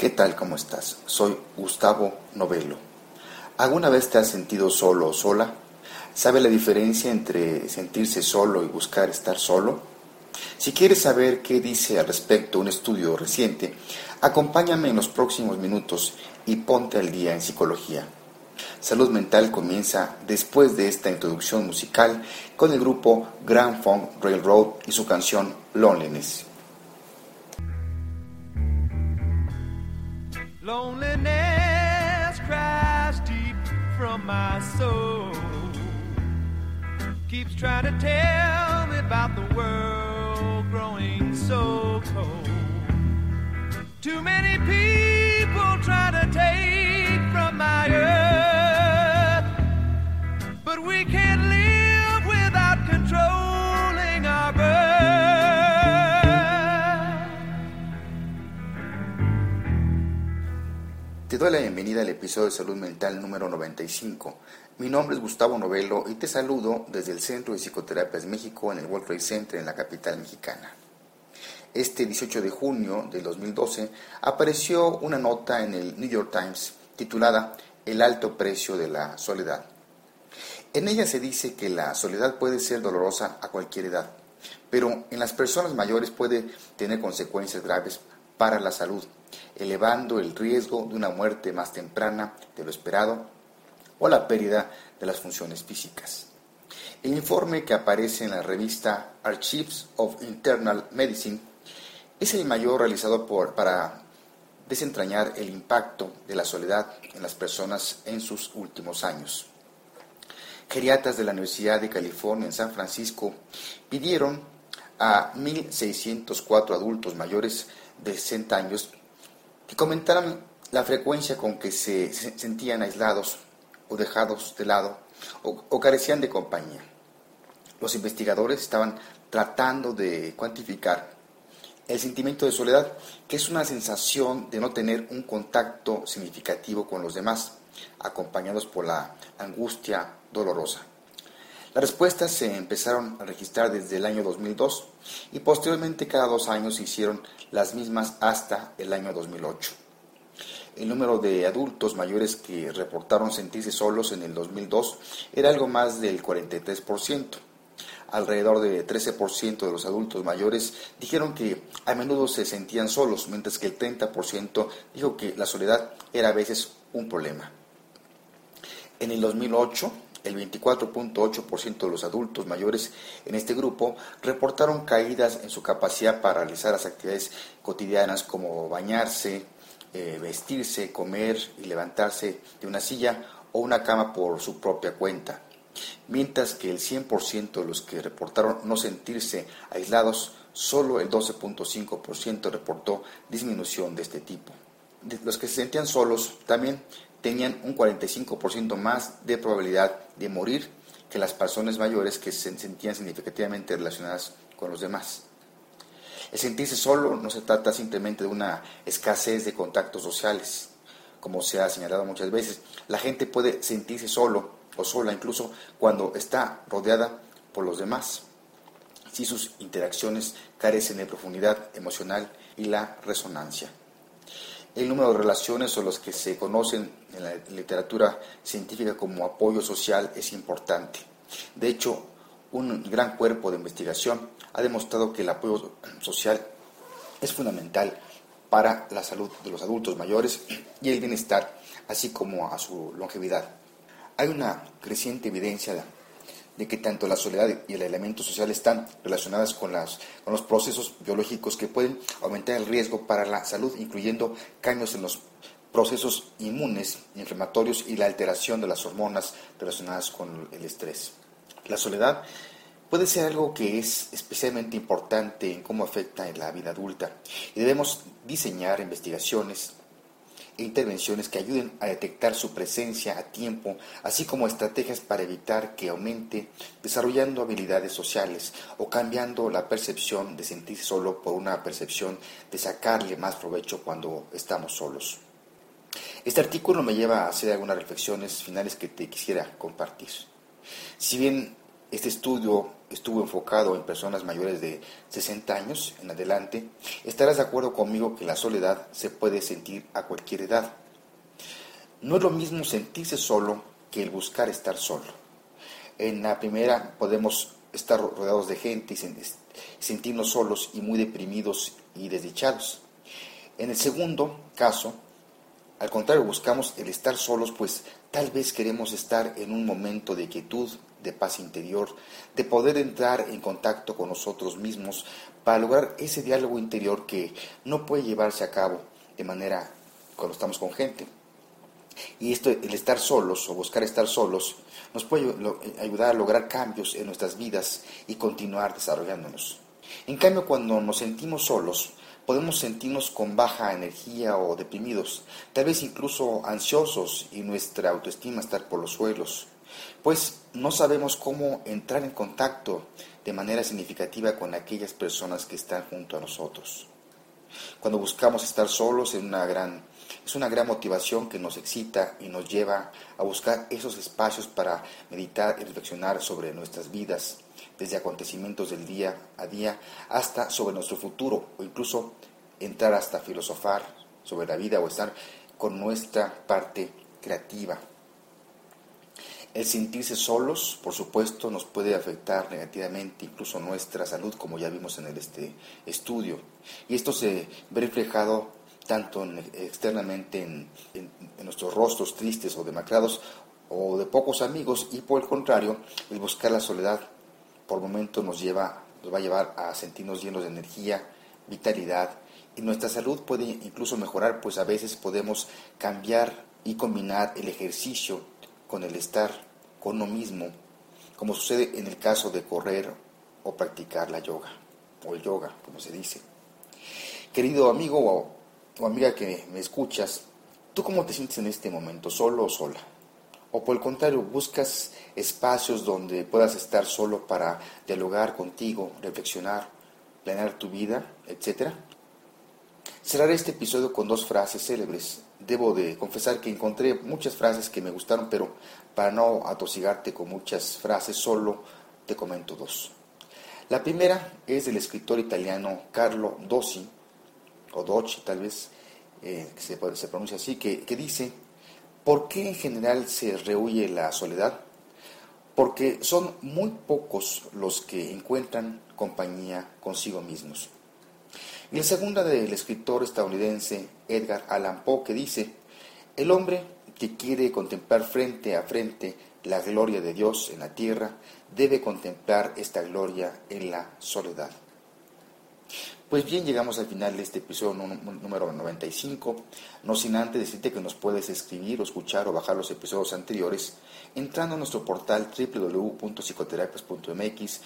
¿Qué tal? ¿Cómo estás? Soy Gustavo Novelo. ¿Alguna vez te has sentido solo o sola? ¿Sabe la diferencia entre sentirse solo y buscar estar solo? Si quieres saber qué dice al respecto un estudio reciente, acompáñame en los próximos minutos y ponte al día en psicología. Salud Mental comienza después de esta introducción musical con el grupo Grand Funk Railroad y su canción Loneliness. Loneliness cries deep from my soul. Keeps trying to tell me about the world growing so cold. Too many people trying to take doy la bienvenida al episodio de Salud Mental número 95. Mi nombre es Gustavo Novelo y te saludo desde el Centro de Psicoterapias México en el World Trade Center en la capital mexicana. Este 18 de junio del 2012 apareció una nota en el New York Times titulada El alto precio de la soledad. En ella se dice que la soledad puede ser dolorosa a cualquier edad, pero en las personas mayores puede tener consecuencias graves para la salud, elevando el riesgo de una muerte más temprana de lo esperado o la pérdida de las funciones físicas. El informe que aparece en la revista Archives of Internal Medicine es el mayor realizado por, para desentrañar el impacto de la soledad en las personas en sus últimos años. Geriatas de la Universidad de California en San Francisco pidieron a 1.604 adultos mayores de 60 años que comentaran la frecuencia con que se, se sentían aislados o dejados de lado o carecían de compañía. Los investigadores estaban tratando de cuantificar el sentimiento de soledad, que es una sensación de no tener un contacto significativo con los demás, acompañados por la angustia dolorosa. Las respuestas se empezaron a registrar desde el año 2002 y posteriormente cada dos años se hicieron las mismas hasta el año 2008. El número de adultos mayores que reportaron sentirse solos en el 2002 era algo más del 43%. Alrededor de 13% de los adultos mayores dijeron que a menudo se sentían solos, mientras que el 30% dijo que la soledad era a veces un problema. En el 2008, el 24.8% de los adultos mayores en este grupo reportaron caídas en su capacidad para realizar las actividades cotidianas como bañarse, eh, vestirse, comer y levantarse de una silla o una cama por su propia cuenta. Mientras que el 100% de los que reportaron no sentirse aislados, solo el 12.5% reportó disminución de este tipo. De los que se sentían solos también tenían un 45% más de probabilidad de morir que las personas mayores que se sentían significativamente relacionadas con los demás. El sentirse solo no se trata simplemente de una escasez de contactos sociales, como se ha señalado muchas veces. La gente puede sentirse solo o sola incluso cuando está rodeada por los demás, si sus interacciones carecen de profundidad emocional y la resonancia. El número de relaciones o los que se conocen en la literatura científica como apoyo social es importante. De hecho, un gran cuerpo de investigación ha demostrado que el apoyo social es fundamental para la salud de los adultos mayores y el bienestar, así como a su longevidad. Hay una creciente evidencia de que tanto la soledad y el elemento social están relacionadas con, las, con los procesos biológicos que pueden aumentar el riesgo para la salud, incluyendo cambios en los procesos inmunes, inflamatorios y la alteración de las hormonas relacionadas con el estrés. La soledad puede ser algo que es especialmente importante en cómo afecta en la vida adulta y debemos diseñar investigaciones intervenciones que ayuden a detectar su presencia a tiempo, así como estrategias para evitar que aumente, desarrollando habilidades sociales o cambiando la percepción de sentirse solo por una percepción de sacarle más provecho cuando estamos solos. Este artículo me lleva a hacer algunas reflexiones finales que te quisiera compartir. Si bien Este estudio estuvo enfocado en personas mayores de 60 años en adelante. Estarás de acuerdo conmigo que la soledad se puede sentir a cualquier edad. No es lo mismo sentirse solo que el buscar estar solo. En la primera podemos estar rodeados de gente y sentirnos solos y muy deprimidos y desdichados. En el segundo caso, al contrario, buscamos el estar solos, pues tal vez queremos estar en un momento de quietud, de paz interior, de poder entrar en contacto con nosotros mismos para lograr ese diálogo interior que no puede llevarse a cabo de manera cuando estamos con gente. Y esto, el estar solos o buscar estar solos, nos puede ayudar a lograr cambios en nuestras vidas y continuar desarrollándonos. En cambio, cuando nos sentimos solos, podemos sentirnos con baja energía o deprimidos, tal vez incluso ansiosos y nuestra autoestima estar por los suelos, pues no sabemos cómo entrar en contacto de manera significativa con aquellas personas que están junto a nosotros. Cuando buscamos estar solos es una gran, es una gran motivación que nos excita y nos lleva a buscar esos espacios para meditar y reflexionar sobre nuestras vidas, desde acontecimientos del día a día hasta sobre nuestro futuro o incluso entrar hasta filosofar sobre la vida o estar con nuestra parte creativa. El sentirse solos, por supuesto, nos puede afectar negativamente incluso nuestra salud, como ya vimos en este estudio. Y esto se ve reflejado tanto externamente en, nuestros rostros tristes o demacrados o de pocos amigos y por el contrario, el buscar la soledad por momentos nos lleva nos va a llevar a sentirnos llenos de energía, vitalidad y nuestra salud puede incluso mejorar, pues a veces podemos cambiar y combinar el ejercicio con el estar con uno mismo, como sucede en el caso de correr o practicar la yoga, o el yoga, como se dice. Querido amigo o, amiga que me escuchas, ¿tú cómo te sientes en este momento, solo o sola? O por el contrario, buscas espacios donde puedas estar solo para dialogar contigo, reflexionar, planear tu vida, etcétera. Cerraré este episodio con dos frases célebres. Debo de confesar que encontré muchas frases que me gustaron, pero para no atosigarte con muchas frases, solo te comento dos. La primera es del escritor italiano Carlo Dossi, o Docci tal vez, eh, que se, se, pronuncia así, que, que dice, ¿por qué en general se rehuye la soledad? Porque son muy pocos los que encuentran compañía consigo mismos. Y la segunda del escritor estadounidense Edgar Allan Poe que dice, el hombre que quiere contemplar frente a frente la gloria de Dios en la tierra, debe contemplar esta gloria en la soledad. Pues bien, llegamos al final de este episodio número 95, no sin antes decirte que nos puedes escribir o escuchar o bajar los episodios anteriores entrando a nuestro portal www.psicoterapias.mx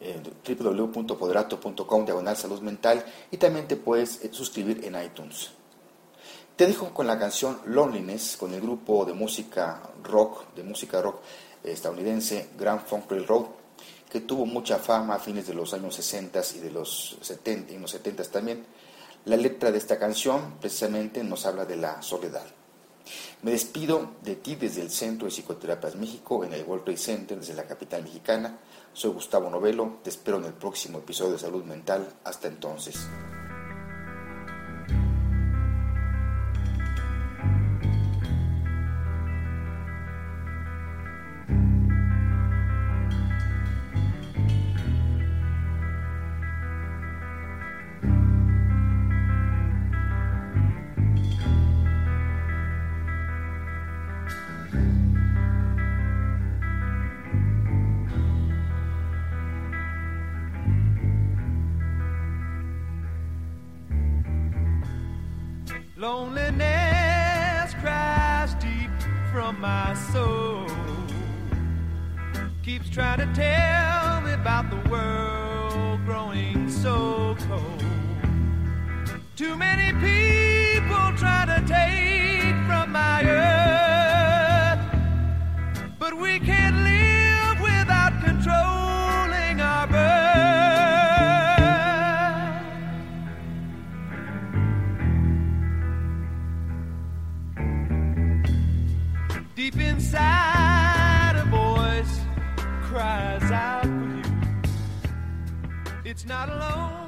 eh, www.poderato.com diagonal salud mental y también te puedes eh, suscribir en iTunes. Te dejo con la canción Loneliness con el grupo de música rock, de música rock estadounidense Grand Funk Railroad, que tuvo mucha fama a fines de los años 60 y de los 70 y los 70 también. La letra de esta canción precisamente nos habla de la soledad. Me despido de ti desde el Centro de Psicoterapias México, en el World Trade Center, desde la capital mexicana. Soy Gustavo Novelo, te espero en el próximo episodio de Salud Mental. Hasta entonces. Loneliness cries deep from my soul. Keeps trying to tell me about the world growing so cold. Too many people Deep inside, a voice cries out for you. It's not alone.